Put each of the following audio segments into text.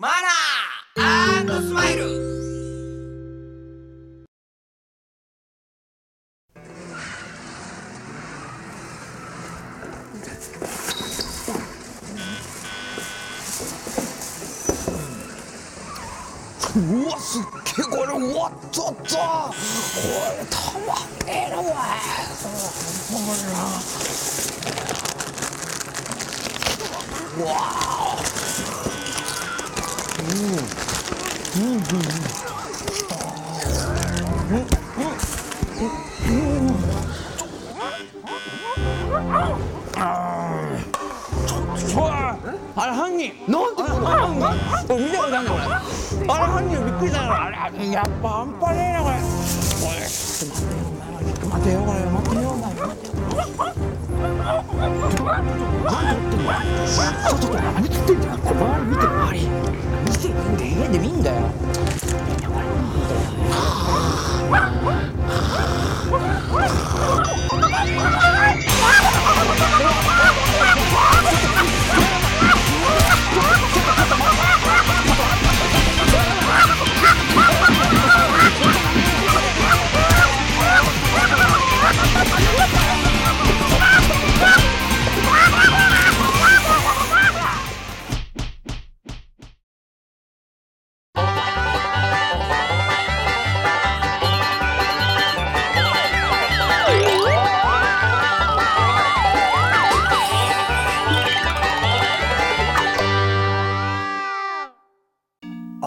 マナースマイル。うわすっげえこれうわっとっと。これたまんねえなおいうわああれ犯人なんでこの犯人見たことあるんだこれあれ犯人びっくりしたよあれやっぱ半端ねえなこれこれちょっと待ってよこれ待ってよ待ってよちょっと何撮ってんだよこれ周り見て周り見てんで家で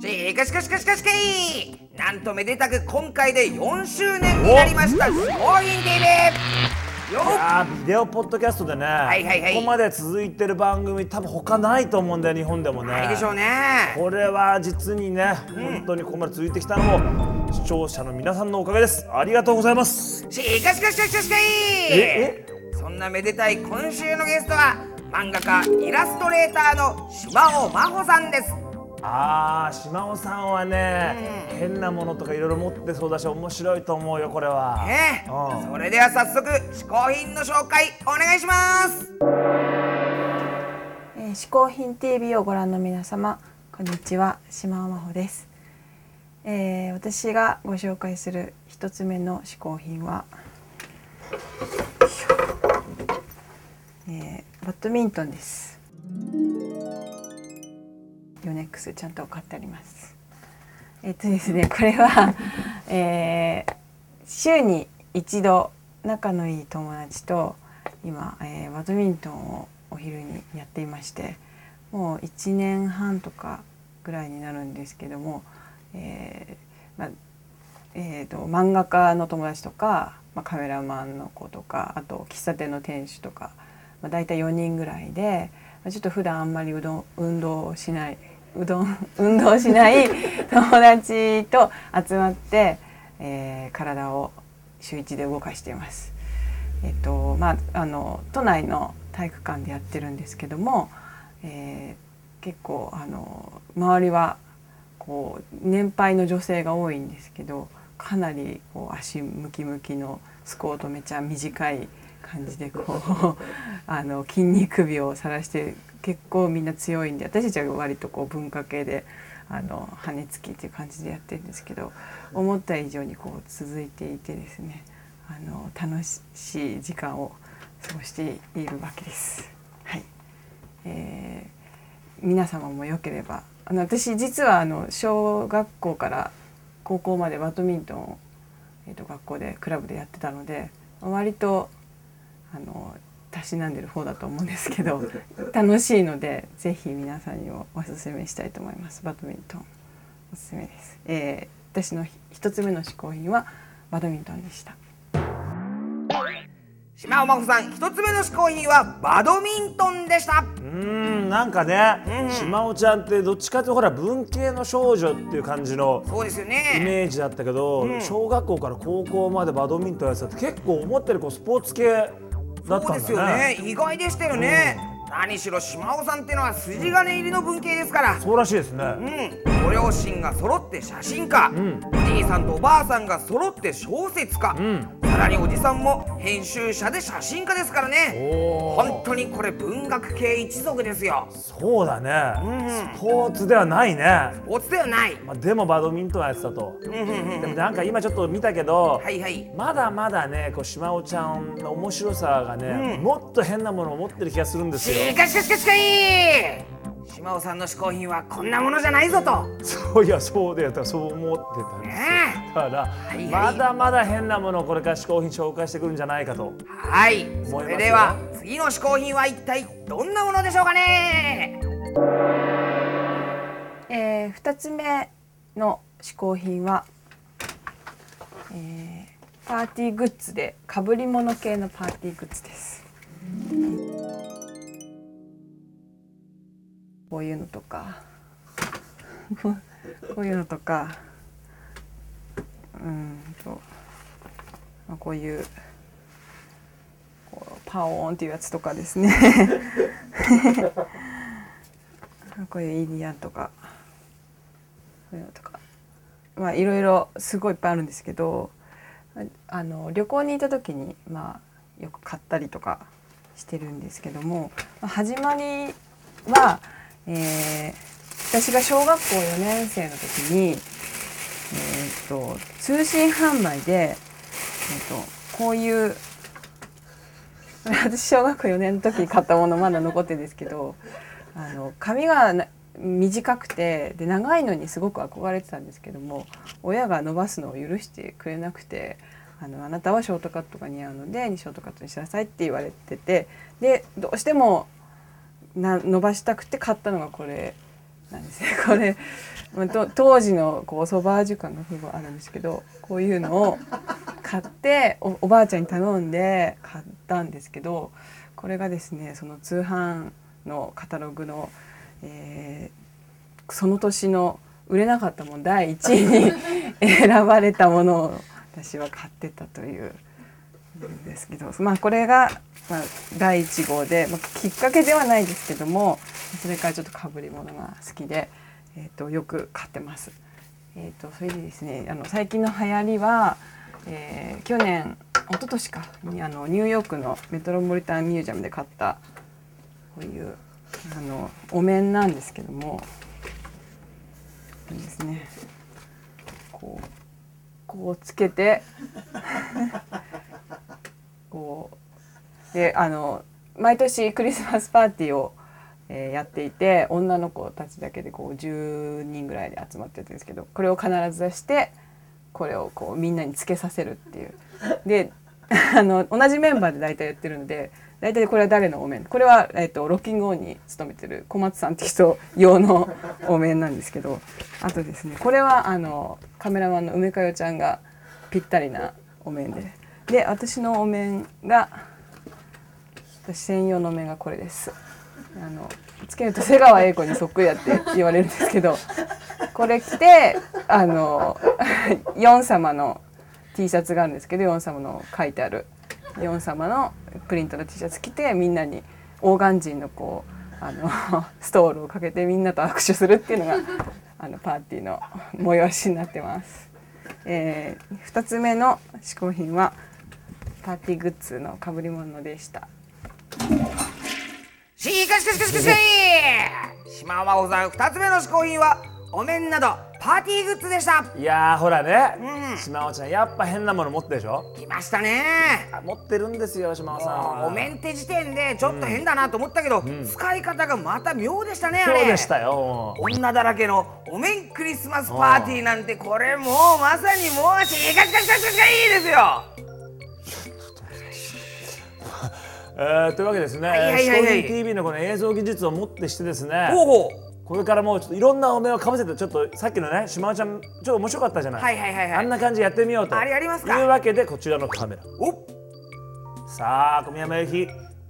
しかしかしかしかしかいなんとめでたく今回で4周年になりました嗜好品 TV よあビデオポッドキャストでね、はいはいはいここまで続いてる番組多分他ないと思うんだよ日本でもねないでしょうねこれは実にね、本当にここまで続いてきたのも視聴者の皆さんのおかげですありがとうございますしかしかしかしかしかいえそんなめでたい今週のゲストは漫画家イラストレーターの島尾真帆さんですあー島尾さんはね、変なものとかいろいろ持ってそうだし面白いと思うよこれは、ねうん。それでは早速嗜好品の紹介お願いします。えー、嗜好品 TV をご覧の皆様こんにちは島尾真帆です、えー私がご紹介する一つ目の嗜好品は、えーバドミントンですヨネックスちゃんと買ってあります。えっとですねこれは、えー週に一度仲のいい友達と今、えーバドミントンをお昼にやっていましてもう1年半とかぐらいになるんですけども、えーまえー、と漫画家の友達とか、まあ、カメラマンの子とかあと喫茶店の店主とか、まあ、大体4人ぐらいで、まあ、ちょっと普段あんまりうど運動をしないうどん 運動しない友達と集まって、えー体を週一で動かしています。えっとまあ、あの都内の体育館でやってるんですけども、えー結構あの周りはこう年配の女性が多いんですけどかなりこう足ムキムキのスコートめちゃ短い感じでこう あの筋肉美を晒して結構みんな強いんで私たちは割とこう文化系であの羽根つきっていう感じでやってるんですけど思った以上にこう続いていてですねあの楽しい時間を過ごしているわけです。はいえー皆様もよければあの私実はあの小学校から高校までバドミントンを、えー、と学校でクラブでやってたので割とあのたしなんでる方だと思うんですけど 楽しいのでぜひ皆さんにもおすすめしたいと思います。バドミントン。おすすめです、えー私の一つ目の嗜好品はバドミントンでした。島尾真帆さん一つ目の嗜好品はバドミントンでした。うーんなんかね、島尾ちゃんってどっちかっていうとほら文系の少女っていう感じのそうですよイねメージだったけど、小学校から高校までバドミントンやってたって結構思ったよりこうスポーツ系だったんだね。そうですよね。意外でしたよね、何しろ島尾さんってのは筋金入りの文系ですから。そうらしいですね、うん、ご両親が揃って写真家、おじいさんとおばあさんが揃って小説家、さらにおじさんも編集者で写真家ですからね。本当にこれ文学系一族ですよ。そうだね、スポーツではないね、おつではない。まあ、でもバドミントンやってたと、でもなんか今ちょっと見たけど、はいはい。まだまだねこう島尾ちゃんの面白さがね、もっと変なものを持ってる気がするんですよしかしかしかしかい島尾さんの嗜好品はこんなものじゃないぞと。そういやそうだよそう思ってたんですよ。ねだから、いはい。まだまだ変なものをこれから嗜好品紹介してくるんじゃないかと。はい。それでは次の嗜好品は一体どんなものでしょうかね。えー、2つ目の嗜好品は、えーパーティーグッズでかぶり物系のパーティーグッズです。こういうのとか。こういうのとか。うんと、まあ、こういうこうパオーンっていうやつとかですね。こういうインディアンとか。こういうのとか。まあいろいろすごいいっぱいあるんですけどああの旅行に行った時にまあよく買ったりとかしてるんですけども、まあ始まりは、えー私が小学校4年生の時に、えー、と通信販売で、えー、とこういう 私小学校4年の時に買ったものまだ残ってるんですけどあの髪がな短くてで長いのにすごく憧れてたんですけども親が伸ばすのを許してくれなくてあのあなたはショートカットが似合うのでショートカットにしなさいって言われててでどうしてもな伸ばしたくて買ったのがこれ。なんですねこれまあと当時のこうソバージュ感がすごいあるんですけどこういうのを買っておおばあちゃんに頼んで買ったんですけどこれがですねその通販のカタログの、えーその年の売れなかったもの第1位に 選ばれたものを私は買ってたというですけどまあこれが、まあ、第1号で、まあ、きっかけではないですけどもそれからちょっとかぶり物が好きで、えー、とよく買ってます。えー、とそれでですねあの最近の流行りは、えー去年一昨年かにあのニューヨークのメトロポリタンミュージアムで買ったこういうあのお面なんですけどもいいですねこうこうつけてこうであの毎年クリスマスパーティーを、えーやっていて女の子たちだけでこう10人ぐらいで集まってるんですけどこれを必ず出してこれをこうみんなにつけさせるっていう。で あの同じメンバーで大体やってるので大体これは誰のお面？これは、えっとロッキングオンに勤めてる小松さんって人用の お面なんですけどあとですねこれはあのカメラマンの梅かよちゃんがぴったりなお面でで私のお面が私専用の面がこれですあのつけると瀬川栄子にそっくりだって言われるんですけどこれ着てあのヨン様の T シャツがあるんですけどヨン様の書いてあるヨン様のプリントの T シャツ着てみんなにオーガンジーのこうあのストールをかけてみんなと握手するっていうのがあのパーティーの催しになってます。えー、2つ目の嗜好品はパーティーグッズの被り物でした。しかしかしかしかし島尾さん2つ目の嗜好品はお面などパーティーグッズでした。いやーほらね、うん。島尾ちゃんやっぱ変なもの持ってるでしょ？来ましたね。あ持ってるんですよ島尾さん。はお面って時点でちょっと変だなと思ったけど、使い方がまた妙でしたねあれ。そうでしたよ。女だらけのお面クリスマスパーティーなんてこれもうまさにもうしかしかしかしかしかいいですよえーというわけですね、はいはいはいはい。嗜好品 TV のこの映像技術をもってしてですねほうほう。これからもうちょっといろんなお面をかぶせてちょっとさっきのね島尾ちゃんちょっと面白かったじゃない、はいはいはいはい。あんな感じでやってみようと。あれやりますか？いうわけでこちらのカメラ。おさあ小宮山由紀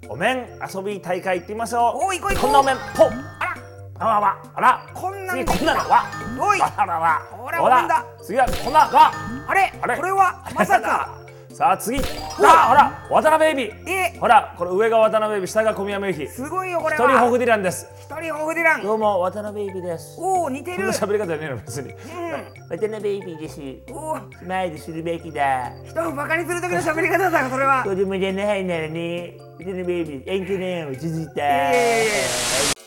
お面遊び大会行ってみましょう。おい行こう行こんなお面ポンあらあわあら。こんなん次こんなのわおい。あらわほらお面だ。次はこんなわあれあれ。これはまさか。さあ次。さあほら。渡辺エビ。えほらこれ上が渡辺下が小宮山由紀すごいよこれ一人ホはフディランです。一人ホフディラン。どうも渡辺エビです。おお似てる。喋り方ねえの別に。渡辺エビです。おおスマイルするべきだ。人をバカにする時の喋り方だそれは。子供じゃないならね渡辺エビ遠距離を続いたいやいやいや